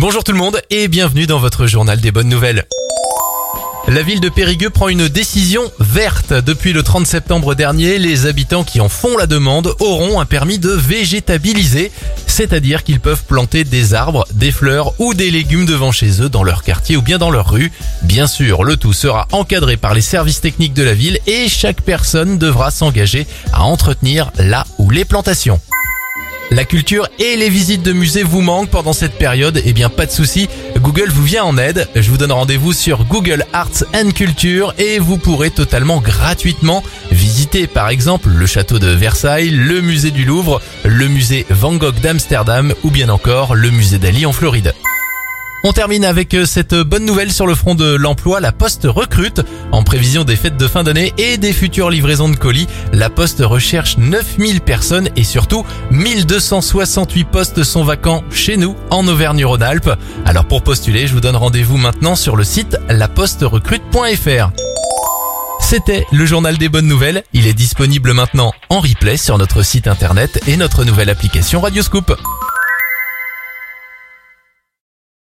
Bonjour tout le monde et bienvenue dans votre journal des bonnes nouvelles. La ville de Périgueux prend une décision verte. Depuis le 30 septembre dernier, les habitants qui en font la demande auront un permis de végétabiliser, c'est-à-dire qu'ils peuvent planter des arbres, des fleurs ou des légumes devant chez eux dans leur quartier ou bien dans leur rue. Bien sûr, le tout sera encadré par les services techniques de la ville et chaque personne devra s'engager à entretenir là où les plantations. La culture et les visites de musées vous manquent pendant cette période Eh bien pas de souci, Google vous vient en aide. Je vous donne rendez-vous sur Google Arts and Culture et vous pourrez totalement gratuitement visiter par exemple le château de Versailles, le musée du Louvre, le musée Van Gogh d'Amsterdam ou bien encore le musée d'Ali en Floride. On termine avec euh, cette bonne nouvelle sur le front de l'emploi. La Poste recrute. En prévision des fêtes de fin d'année et des futures livraisons de colis, la Poste recherche 9000 personnes et surtout 1268 postes sont vacants chez nous en Auvergne-Rhône-Alpes. Alors pour postuler, je vous donne rendez-vous maintenant sur le site laposterecrute.fr. C'était le journal des bonnes nouvelles. Il est disponible maintenant en replay sur notre site internet et notre nouvelle application Radioscoop.